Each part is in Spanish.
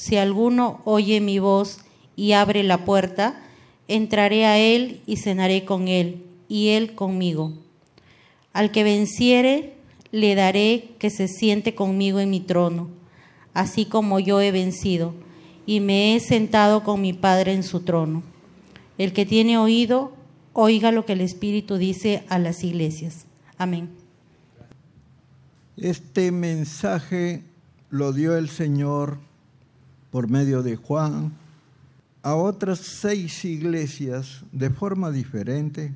Si alguno oye mi voz y abre la puerta, entraré a él y cenaré con él, y él conmigo. Al que venciere, le daré que se siente conmigo en mi trono, así como yo he vencido, y me he sentado con mi Padre en su trono. El que tiene oído, oiga lo que el Espíritu dice a las iglesias. Amén. Este mensaje lo dio el Señor por medio de Juan a otras seis iglesias de forma diferente.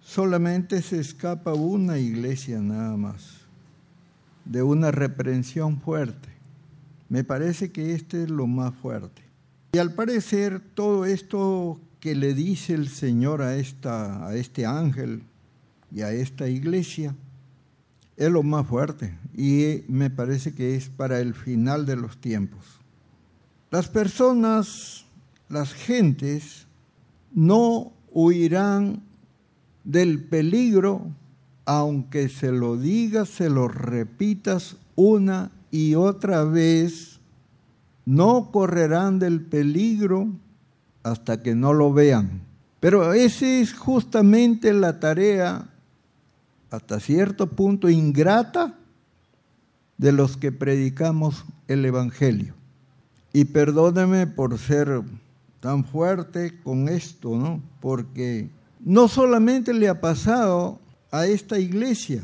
Solamente se escapa una iglesia nada más de una reprensión fuerte. Me parece que este es lo más fuerte. Y al parecer todo esto que le dice el Señor a, esta, a este ángel y a esta iglesia es lo más fuerte y me parece que es para el final de los tiempos. Las personas, las gentes, no huirán del peligro aunque se lo digas, se lo repitas una y otra vez no correrán del peligro hasta que no lo vean. Pero esa es justamente la tarea, hasta cierto punto ingrata, de los que predicamos el Evangelio. Y perdóneme por ser tan fuerte con esto, ¿no? Porque no solamente le ha pasado a esta iglesia,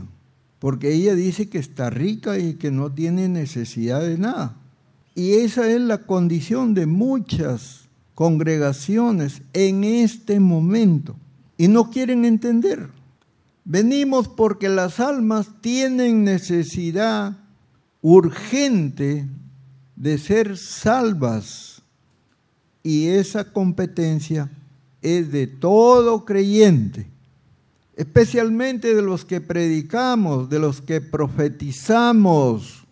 porque ella dice que está rica y que no tiene necesidad de nada. Y esa es la condición de muchas congregaciones en este momento. Y no quieren entender. Venimos porque las almas tienen necesidad urgente de ser salvas. Y esa competencia es de todo creyente, especialmente de los que predicamos, de los que profetizamos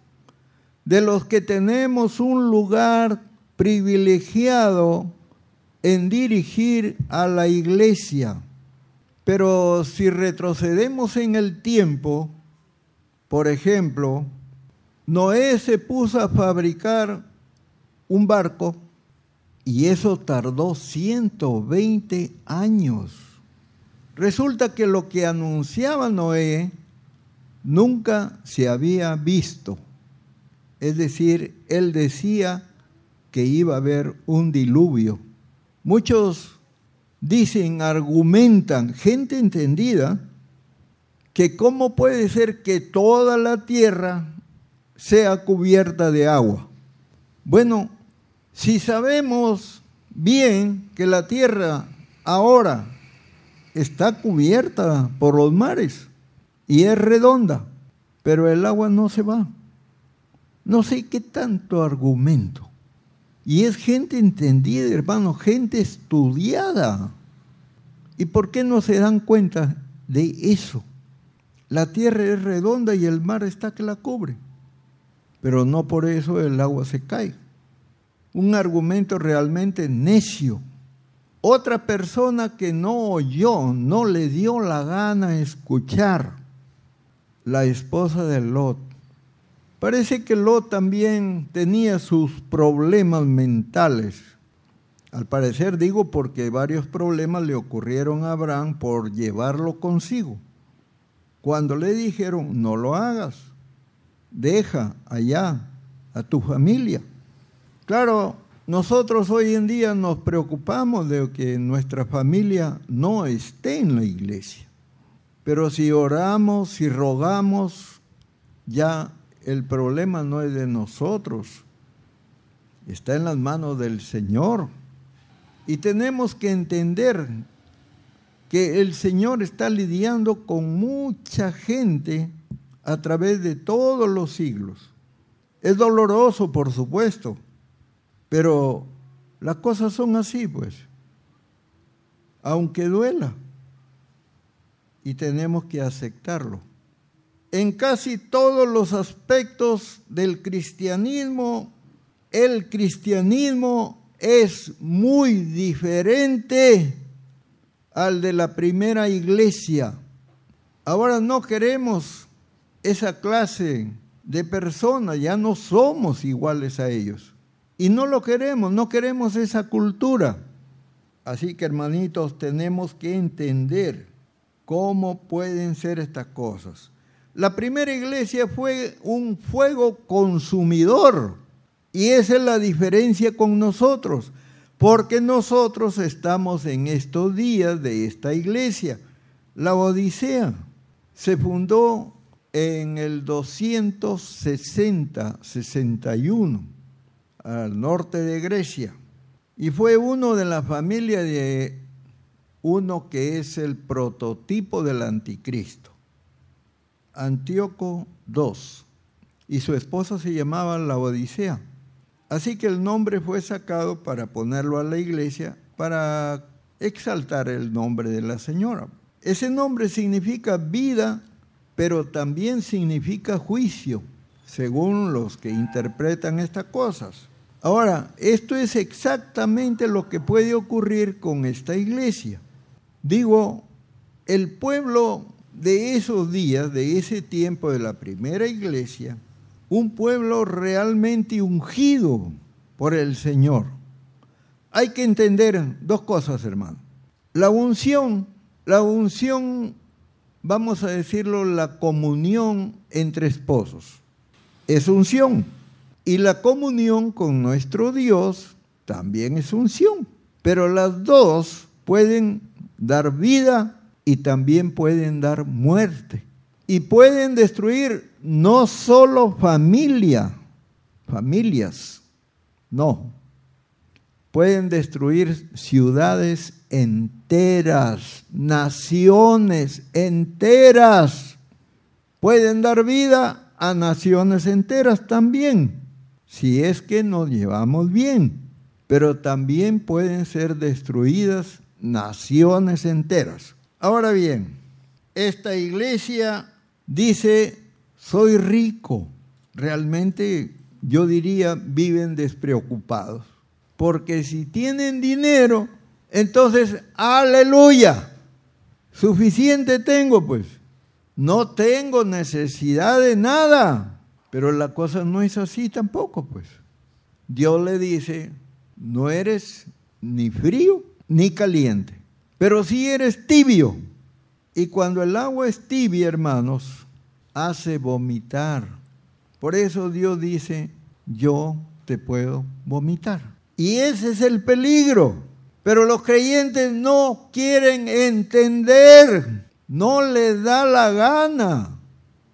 de los que tenemos un lugar privilegiado en dirigir a la iglesia. Pero si retrocedemos en el tiempo, por ejemplo, Noé se puso a fabricar un barco y eso tardó 120 años. Resulta que lo que anunciaba Noé nunca se había visto. Es decir, él decía que iba a haber un diluvio. Muchos dicen, argumentan, gente entendida, que cómo puede ser que toda la tierra sea cubierta de agua. Bueno, si sabemos bien que la tierra ahora está cubierta por los mares y es redonda, pero el agua no se va no sé qué tanto argumento. Y es gente entendida, hermano, gente estudiada. ¿Y por qué no se dan cuenta de eso? La tierra es redonda y el mar está que la cubre. Pero no por eso el agua se cae. Un argumento realmente necio. Otra persona que no oyó, no le dio la gana escuchar, la esposa de Lot Parece que Lot también tenía sus problemas mentales. Al parecer digo porque varios problemas le ocurrieron a Abraham por llevarlo consigo. Cuando le dijeron, no lo hagas, deja allá a tu familia. Claro, nosotros hoy en día nos preocupamos de que nuestra familia no esté en la iglesia. Pero si oramos, si rogamos, ya el problema no es de nosotros, está en las manos del Señor. Y tenemos que entender que el Señor está lidiando con mucha gente a través de todos los siglos. Es doloroso, por supuesto, Pero las cosas son así, pues. Aunque duela. Y tenemos que aceptarlo. En casi todos los aspectos del cristianismo, el cristianismo es muy diferente al de la primera iglesia. Ahora no queremos esa clase de personas, ya no somos iguales a ellos. Y no lo queremos, no queremos esa cultura. Así que hermanitos, tenemos que entender cómo pueden ser estas cosas. La primera iglesia fue un fuego consumidor y esa es la diferencia con nosotros, porque nosotros estamos en estos días de esta iglesia. La Odisea se fundó en el 260-61 al norte de Grecia y fue uno de la familia de uno que es el prototipo del anticristo, Antíoco II, y su esposa se llamaba la Odisea. Así que el nombre fue sacado para ponerlo a la iglesia para exaltar el nombre de la señora. Ese nombre significa vida, pero también significa juicio, según los que interpretan estas cosas. Ahora, esto es exactamente lo que puede ocurrir con esta iglesia. Digo, el pueblo de esos días, de ese tiempo de la primera iglesia, un pueblo realmente ungido por el Señor. Hay que entender dos cosas, hermano. La unción, la unción, vamos a decirlo, la comunión entre esposos, es unción. Y la comunión con nuestro Dios también es unción. Pero las dos pueden dar vida y también pueden dar muerte. Y pueden destruir no solo familia, familias, no. Pueden destruir ciudades enteras, naciones enteras. Pueden dar vida a naciones enteras también si es que nos llevamos bien, pero también pueden ser destruidas naciones enteras. Ahora bien, esta iglesia dice, soy rico. Realmente yo diría, viven despreocupados. Porque si tienen dinero, entonces, aleluya, suficiente tengo pues. No tengo necesidad de nada. Pero la cosa no es así tampoco, pues. Dios le dice, no eres ni frío ni caliente, pero sí eres tibio. Y cuando el agua es tibia, hermanos, hace vomitar. Por eso Dios dice, yo te puedo vomitar. Y ese es el peligro. Pero los creyentes no quieren entender, no les da la gana.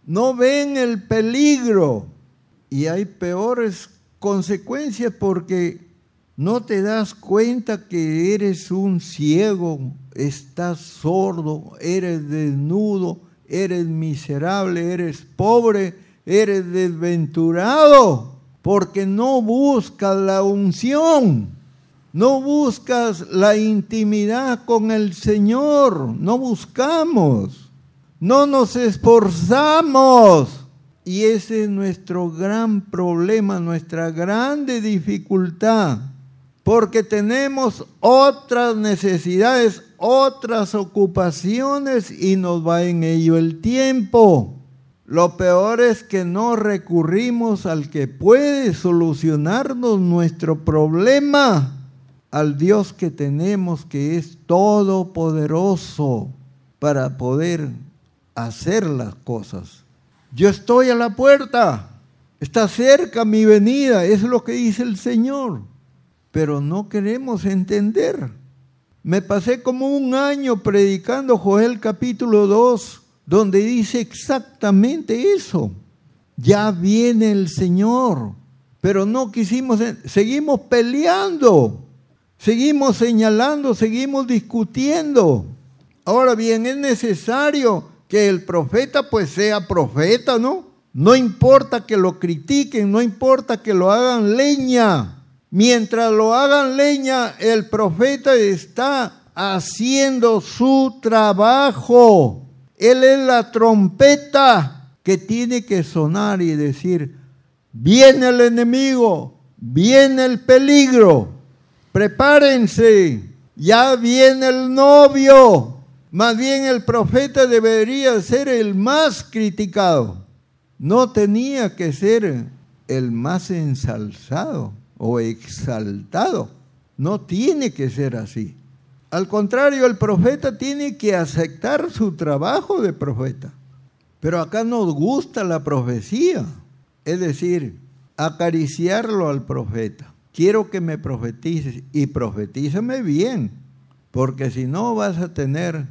No ven el peligro. Y hay peores consecuencias porque no te das cuenta que eres un ciego, estás sordo, eres desnudo, eres miserable, eres pobre, eres desventurado, porque no buscas la unción, no buscas la intimidad con el Señor, no buscamos. No nos esforzamos. Y ese es nuestro gran problema, nuestra grande dificultad. Porque tenemos otras necesidades, otras ocupaciones y nos va en ello el tiempo. Lo peor es que no recurrimos al que puede solucionarnos nuestro problema, al Dios que tenemos que es todopoderoso para poder hacer las cosas. Yo estoy a la puerta, está cerca mi venida, es lo que dice el Señor, pero no queremos entender. Me pasé como un año predicando Joel capítulo 2, donde dice exactamente eso. Ya viene el Señor, pero no quisimos, seguimos peleando, seguimos señalando, seguimos discutiendo. Ahora bien, es necesario que el profeta pues sea profeta, ¿no? No importa que lo critiquen, no importa que lo hagan leña, Mientras lo hagan leña, el profeta está haciendo su trabajo. Él es la trompeta que tiene que sonar y decir, viene el enemigo, viene el peligro, prepárense, ya viene el novio. Más bien el profeta debería ser el más criticado. No tenía que ser el más ensalzado o exaltado. No tiene que ser así. Al contrario, el profeta tiene que aceptar su trabajo de profeta. Pero acá nos gusta la profecía, es decir, acariciarlo al profeta. Quiero que me profetices y profetízame bien, porque si no vas a tener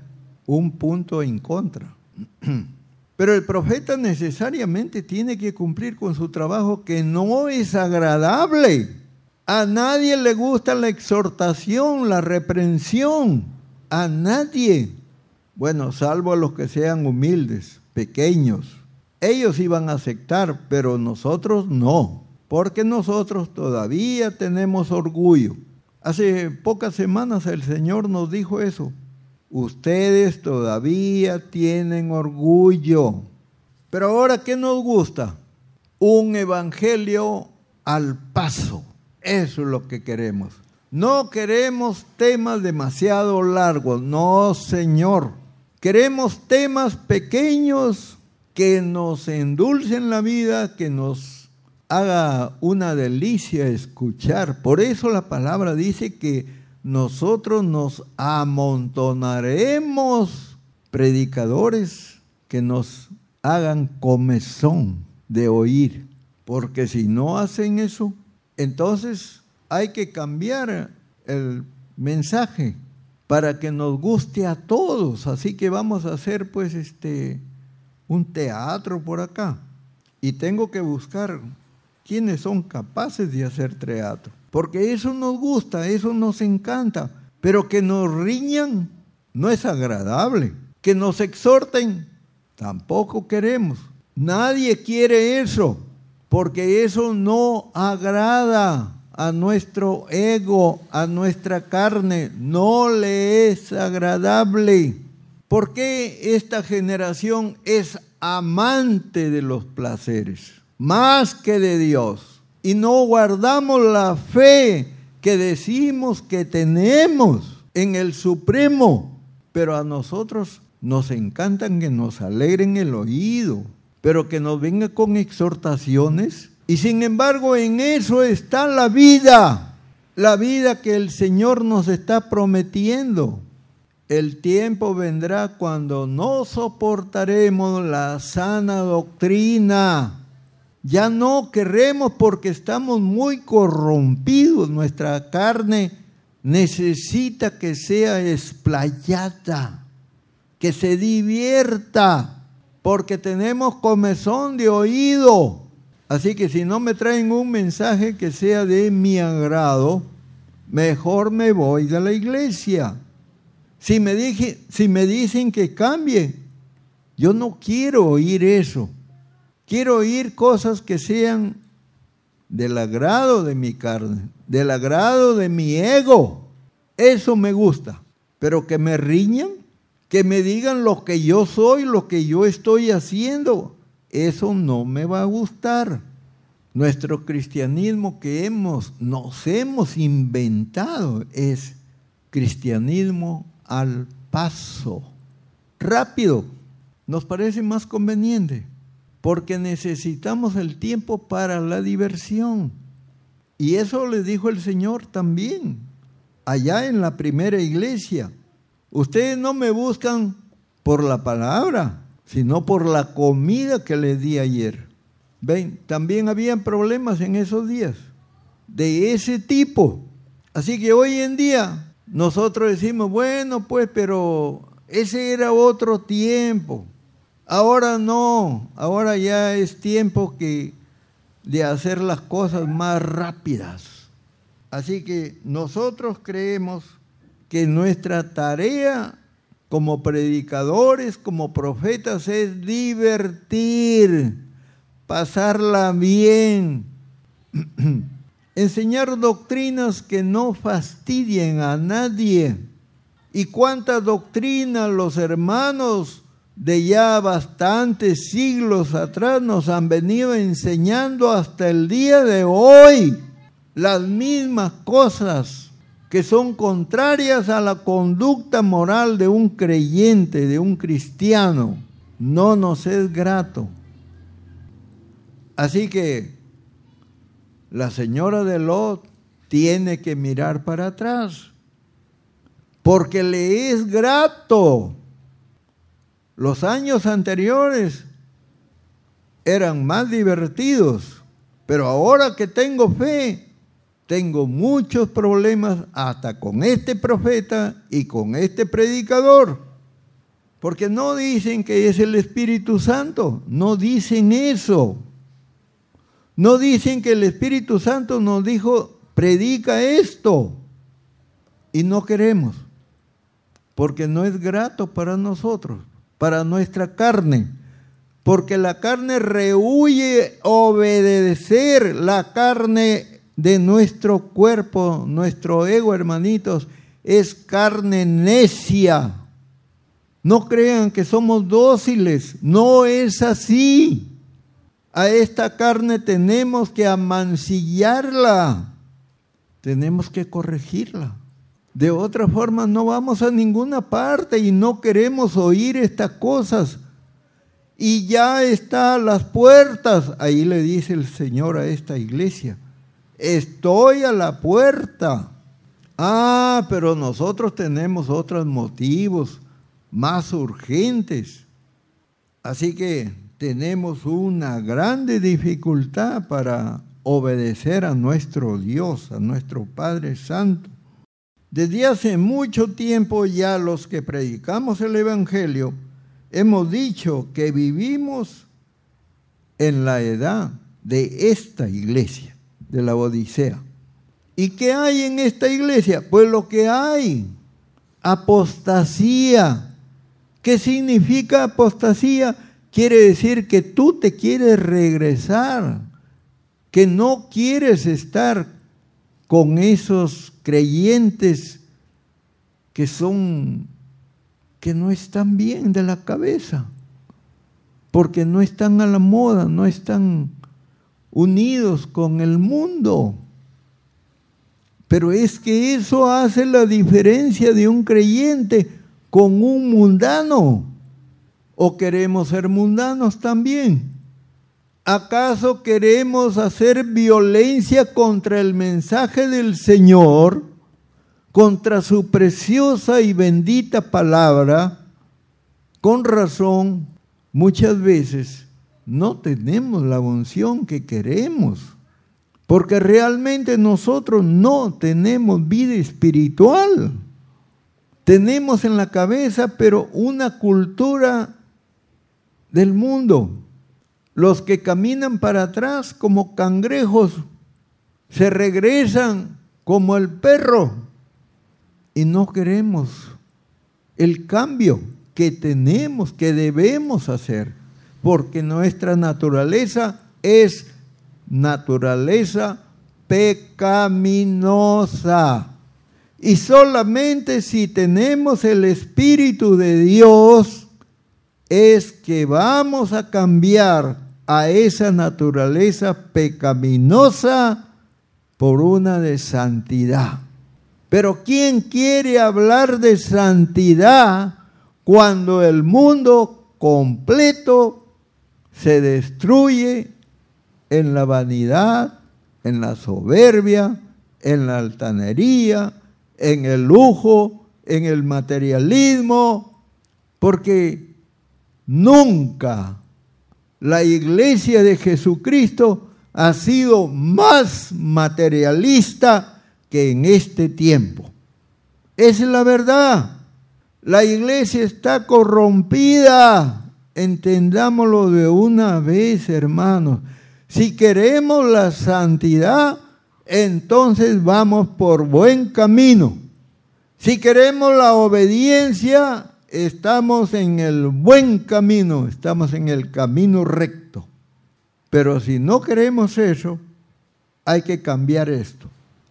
un punto en contra. Pero el profeta necesariamente tiene que cumplir con su trabajo que no es agradable. A nadie le gusta la exhortación, la reprensión. A nadie. Bueno, salvo a los que sean humildes, pequeños. Ellos iban a aceptar, pero nosotros no. Porque nosotros todavía tenemos orgullo. Hace pocas semanas el Señor nos dijo eso. Ustedes todavía tienen orgullo. Pero ahora, ¿qué nos gusta? Un evangelio al paso. Eso es lo que queremos. No queremos temas demasiado largos. No, Señor. Queremos temas pequeños que nos endulcen la vida, que nos haga una delicia escuchar. Por eso la palabra dice que nosotros nos amontonaremos predicadores que nos hagan comezón de oír. Porque si no hacen eso, entonces hay que cambiar el mensaje para que nos guste a todos. Así que vamos a hacer pues este un teatro por acá. Y tengo que buscar quiénes son capaces de hacer teatro porque eso nos gusta, eso nos encanta, pero que nos riñan no es agradable, que nos exhorten tampoco queremos. Nadie quiere eso, porque eso no agrada a nuestro ego, a nuestra carne, no le es agradable. ¿Por qué esta generación es amante de los placeres, más que de Dios? y no guardamos la fe que decimos que tenemos en el Supremo. Pero a nosotros nos encantan que nos alegren el oído, pero que nos venga con exhortaciones. Y sin embargo en eso está la vida, la vida que el Señor nos está prometiendo. El tiempo vendrá cuando no soportaremos la sana doctrina ya no queremos porque estamos muy corrompidos. Nuestra carne necesita que sea esplayada, que se divierta, porque tenemos comezón de oído. Así que si no me traen un mensaje que sea de mi agrado, mejor me voy de la iglesia. Si me, si me dicen que cambie, yo no quiero oír eso. Quiero oír cosas que sean del agrado de mi carne, del agrado de mi ego. Eso me gusta. Pero que me riñan, que me digan lo que yo soy, lo que yo estoy haciendo, eso no me va a gustar. Nuestro cristianismo que hemos, nos hemos inventado es cristianismo al paso, rápido, nos parece más conveniente porque necesitamos el tiempo para la diversión. Y eso le dijo el Señor también, allá en la primera iglesia. Ustedes no me buscan por la palabra, sino por la comida que les di ayer. Ven, también habían problemas en esos días de ese tipo. Así que hoy en día nosotros decimos, bueno, pues, pero ese era otro tiempo. Ahora no, ahora ya es tiempo que de hacer las cosas más rápidas. Así que nosotros creemos que nuestra tarea como predicadores, como profetas, es divertir, pasarla bien. enseñar doctrinas que no fastidien a nadie. ¿Y cuántas doctrinas los hermanos de ya bastantes siglos atrás nos han venido enseñando hasta el día de hoy? Las mismas cosas que son contrarias a la conducta moral de un creyente, de un cristiano. No nos es grato. Así que la señora de Lot tiene que mirar para atrás, porque le es grato. Los años anteriores eran más divertidos, pero ahora que tengo fe, tengo muchos problemas hasta con este profeta y con este predicador. Porque no dicen que es el Espíritu Santo, no dicen eso. No dicen que el Espíritu Santo nos dijo, predica esto. Y no queremos, porque no es grato para nosotros, para nuestra carne. Porque la carne rehuye obedecer la carne de nuestro cuerpo, nuestro ego, hermanitos, es carne necia. No crean que somos dóciles, no es así a esta carne tenemos que amancillarla, tenemos que corregirla. De otra forma no vamos a ninguna parte y no queremos oír estas cosas. Y ya está a las puertas, ahí le dice el Señor a esta iglesia, estoy a la puerta. Ah, pero nosotros tenemos otros motivos más urgentes. Así que tenemos una grande dificultad para obedecer a nuestro Dios, a nuestro Padre Santo. Desde hace mucho tiempo ya los que predicamos el Evangelio hemos dicho que vivimos en la edad de esta iglesia, de la Odisea. ¿Y qué hay en esta iglesia? Pues lo que hay, apostasía. ¿Qué significa apostasía? quiere decir que tú te quieres regresar, que no quieres estar con esos creyentes que son, que no están bien de la cabeza, porque no están a la moda, no están unidos con el mundo. Pero es que eso hace la diferencia de un creyente con un mundano. ¿O queremos ser mundanos también? ¿Acaso queremos hacer violencia contra el mensaje del Señor, contra su preciosa y bendita palabra? Con razón, muchas veces no tenemos la unción que queremos, porque realmente nosotros no tenemos vida espiritual. Tenemos en la cabeza, pero una cultura del mundo. Los que caminan para atrás como cangrejos se regresan como el perro y no queremos el cambio que tenemos, que debemos hacer, porque nuestra naturaleza es naturaleza pecaminosa. Y solamente si tenemos el Espíritu de Dios, es que vamos a cambiar a esa naturaleza pecaminosa por una de santidad. Pero ¿quién quiere hablar de santidad cuando el mundo completo se destruye en la vanidad, en la soberbia, en la altanería, en el lujo, en el materialismo? Porque Nunca la iglesia de Jesucristo ha sido más materialista que en este tiempo. Es la verdad. La iglesia está corrompida. Entendámoslo de una vez, hermanos. Si queremos la santidad, entonces vamos por buen camino. Si queremos la obediencia, estamos en el buen camino, estamos en el camino recto. Pero si no queremos eso, hay que cambiar esto.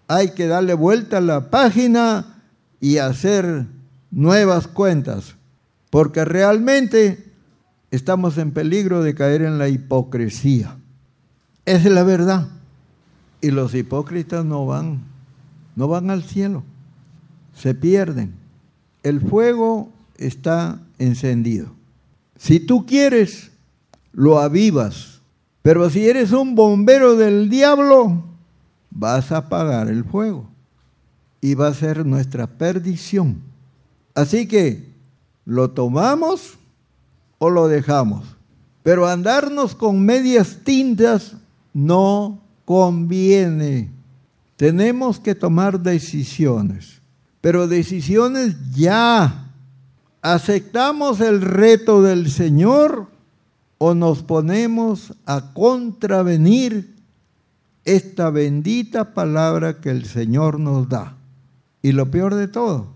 Hay que darle vuelta a la página y hacer nuevas cuentas, porque realmente estamos en peligro de caer en la hipocresía. Esa es la verdad. Y los hipócritas no van, no van al cielo, se pierden. El fuego está encendido. Si tú quieres, lo avivas. Pero si eres un bombero del diablo, vas a apagar el fuego. Y va a ser nuestra perdición. Así que, ¿lo tomamos o lo dejamos? Pero andarnos con medias tintas no conviene. Tenemos que tomar decisiones, pero decisiones ya. ¿Aceptamos el reto del Señor o nos ponemos a contravenir esta bendita palabra que el Señor nos da? Y lo peor de todo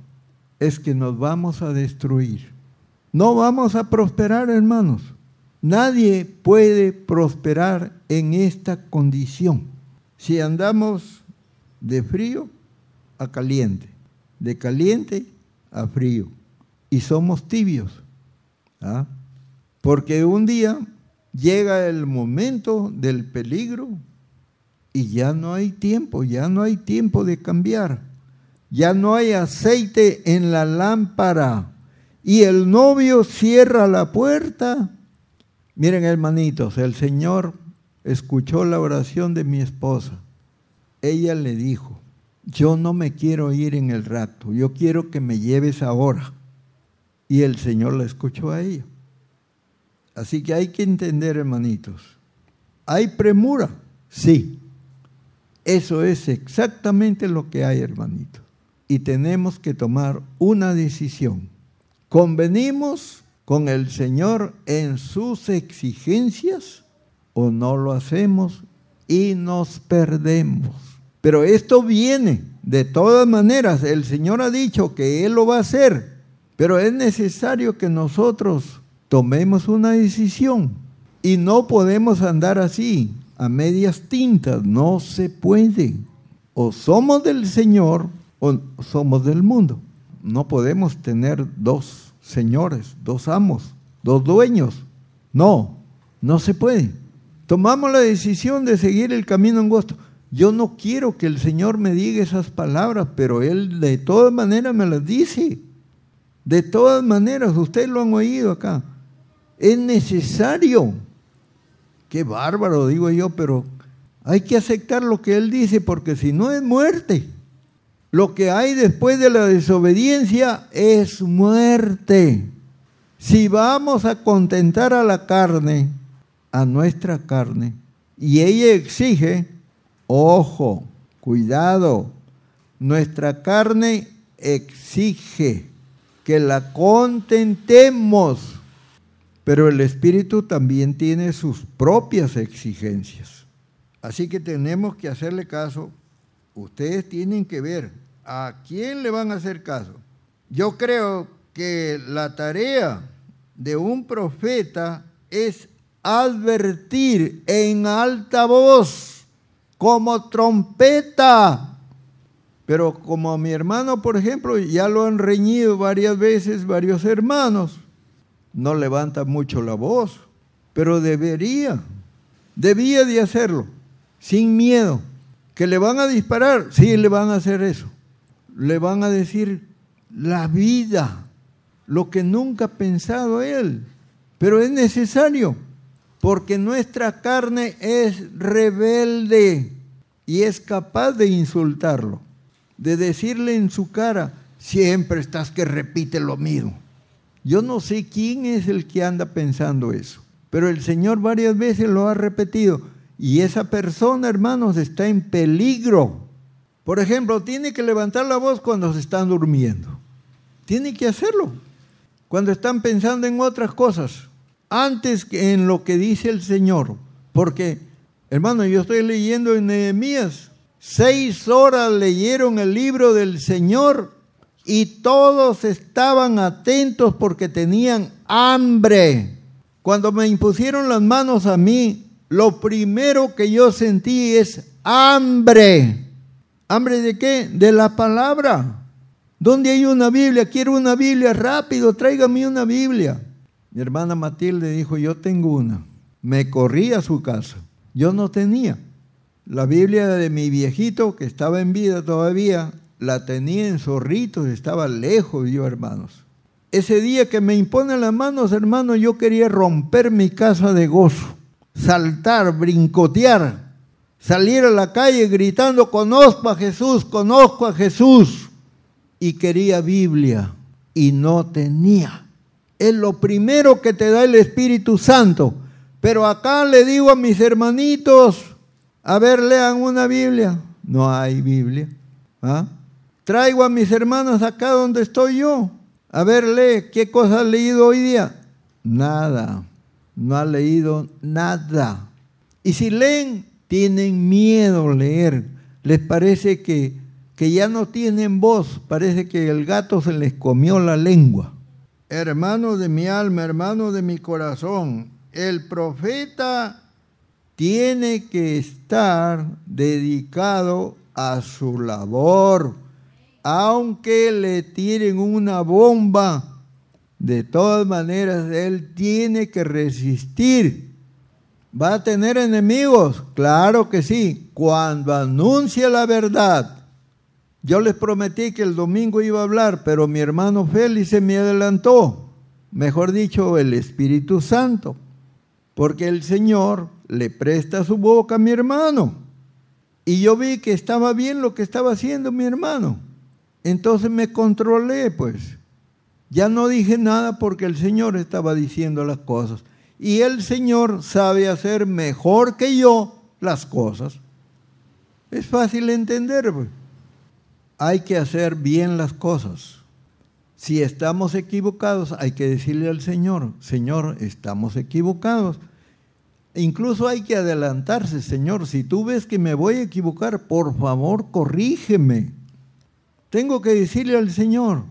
es que nos vamos a destruir. No vamos a prosperar, hermanos. Nadie puede prosperar en esta condición si andamos de frío a caliente, de caliente a frío, y somos tibios. ¿ah? Porque un día llega el momento del peligro y ya no hay tiempo, ya no hay tiempo de cambiar, ya no hay aceite en la lámpara y el novio cierra la puerta. Miren hermanitos, el Señor escuchó la oración de mi esposa. Ella le dijo, yo no me quiero ir en el rato, yo quiero que me lleves ahora. Y el Señor la escuchó a ella. Así que hay que entender, hermanitos, ¿hay premura? Sí. Eso es exactamente lo que hay, hermanitos. Y tenemos que tomar una decisión. ¿Convenimos con el Señor en sus exigencias o no lo hacemos y nos perdemos? Pero esto viene, de todas maneras, el Señor ha dicho que Él lo va a hacer, pero es necesario que nosotros tomemos una decisión y no podemos andar así, a medias tintas, no se puede. O somos del Señor o somos del mundo. No podemos tener dos señores, dos amos, dos dueños. No, no se puede. Tomamos la decisión de seguir el camino angosto. Yo no quiero que el Señor me diga esas palabras, pero Él de todas maneras me las dice. De todas maneras, ustedes lo han oído acá. Es necesario. Qué bárbaro, digo yo, pero hay que aceptar lo que Él dice, porque si no es muerte. Lo que hay después de la desobediencia es muerte. Si vamos a contentar a la carne, a nuestra carne, y ella exige, Ojo, cuidado. Nuestra carne exige que la contentemos, pero el Espíritu también tiene sus propias exigencias. Así que tenemos que hacerle caso. Ustedes tienen que ver a quién le van a hacer caso. Yo creo que la tarea de un profeta es advertir en alta voz como trompeta. Pero como a mi hermano, por ejemplo, ya lo han reñido varias veces varios hermanos, no levanta mucho la voz, pero debería, debía de hacerlo, sin miedo. ¿Que le van a disparar? Sí, le van a hacer eso. Le van a decir la vida, lo que nunca ha pensado él. Pero es necesario porque nuestra carne es rebelde y es capaz de insultarlo, de decirle en su cara, siempre estás que repite lo mismo. Yo no sé quién es el que anda pensando eso, pero el Señor varias veces lo ha repetido y esa persona, hermanos, está en peligro. Por ejemplo, tiene que levantar la voz cuando se están durmiendo. Tiene que hacerlo. Cuando están pensando en otras cosas antes que en lo que dice el Señor. Porque, hermano, yo estoy leyendo en Nehemías, seis horas leyeron el libro del Señor y todos estaban atentos porque tenían hambre. Cuando me impusieron las manos a mí, lo primero que yo sentí es hambre. ¿Hambre de qué? De la palabra. ¿Dónde hay una Biblia? Quiero una Biblia, rápido, tráigame una Biblia. Mi hermana Matilde dijo, yo tengo una. Me corrí a su casa. Yo no tenía. La Biblia de mi viejito, que estaba en vida todavía, la tenía en zorritos, estaba lejos yo, hermanos. Ese día que me impone las manos, hermanos, yo quería romper mi casa de gozo, saltar, brincotear, salir a la calle gritando, conozco a Jesús, conozco a Jesús. Y quería Biblia y no tenía. Es lo primero que te da el Espíritu Santo. Pero acá le digo a mis hermanitos, a ver, lean una Biblia. No hay Biblia. ¿Ah? Traigo a mis hermanos acá donde estoy yo. A ver, lee, ¿qué cosa has leído hoy día? Nada, no ha leído nada. Y si leen, tienen miedo leer. Les parece que, que ya no tienen voz, parece que el gato se les comió la lengua. Hermano de mi alma, hermano de mi corazón, el profeta tiene que estar dedicado a su labor aunque le tiren una bomba, de todas maneras él tiene que resistir. ¿Va a tener enemigos? Claro que sí, cuando anuncia la verdad. Yo les prometí que el domingo iba a hablar, pero mi hermano Félix se me adelantó, mejor dicho, el Espíritu Santo, porque el Señor le presta su boca a mi hermano. Y yo vi que estaba bien lo que estaba haciendo mi hermano. Entonces me controlé, pues. Ya no dije nada porque el Señor estaba diciendo las cosas. Y el Señor sabe hacer mejor que yo las cosas. Es fácil entender. Pues. Hay que hacer bien las cosas. Si estamos equivocados, hay que decirle al Señor, Señor, estamos equivocados. Incluso hay que adelantarse, Señor, si tú ves que me voy a equivocar, por favor, corrígeme. Tengo que decirle al Señor,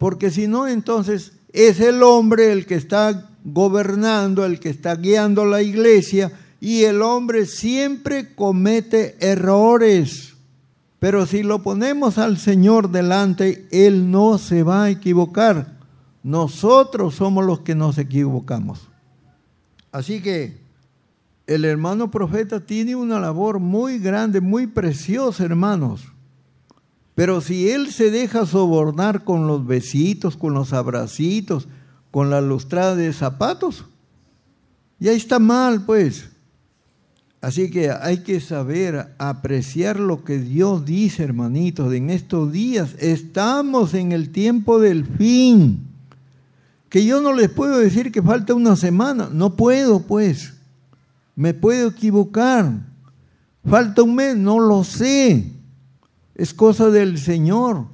porque si no, entonces es el hombre el que está gobernando, el que está guiando la iglesia, y el hombre siempre comete errores. Pero si lo ponemos al Señor delante, Él no se va a equivocar. Nosotros somos los que nos equivocamos. Así que el hermano profeta tiene una labor muy grande, muy preciosa, hermanos. Pero si él se deja sobornar con los besitos, con los abracitos, con la lustrada de zapatos, ya está mal, pues. Así que hay que saber apreciar lo que Dios dice, hermanitos, en estos días. Estamos en el tiempo del fin. Que yo no les puedo decir que falta una semana. No puedo, pues. Me puedo equivocar. Falta un mes, no lo sé es cosa del Señor.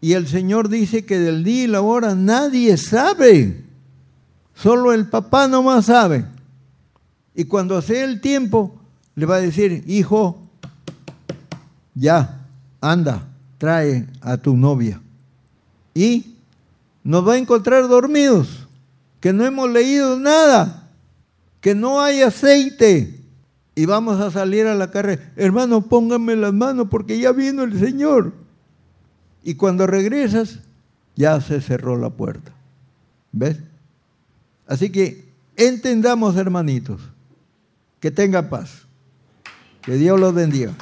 Y el Señor dice que del día y la hora nadie sabe. Solo el papá nomás sabe. Y cuando sea el tiempo, le va a decir, hijo, ya, anda, trae a tu novia. Y nos va a encontrar dormidos, que no hemos leído nada, que no hay aceite, y vamos a salir a la carrera. Hermano, pónganme las manos porque ya vino el Señor. Y cuando regresas, ya se cerró la puerta. ¿Ves? Así que entendamos, hermanitos, que tenga paz. Que Dios los bendiga.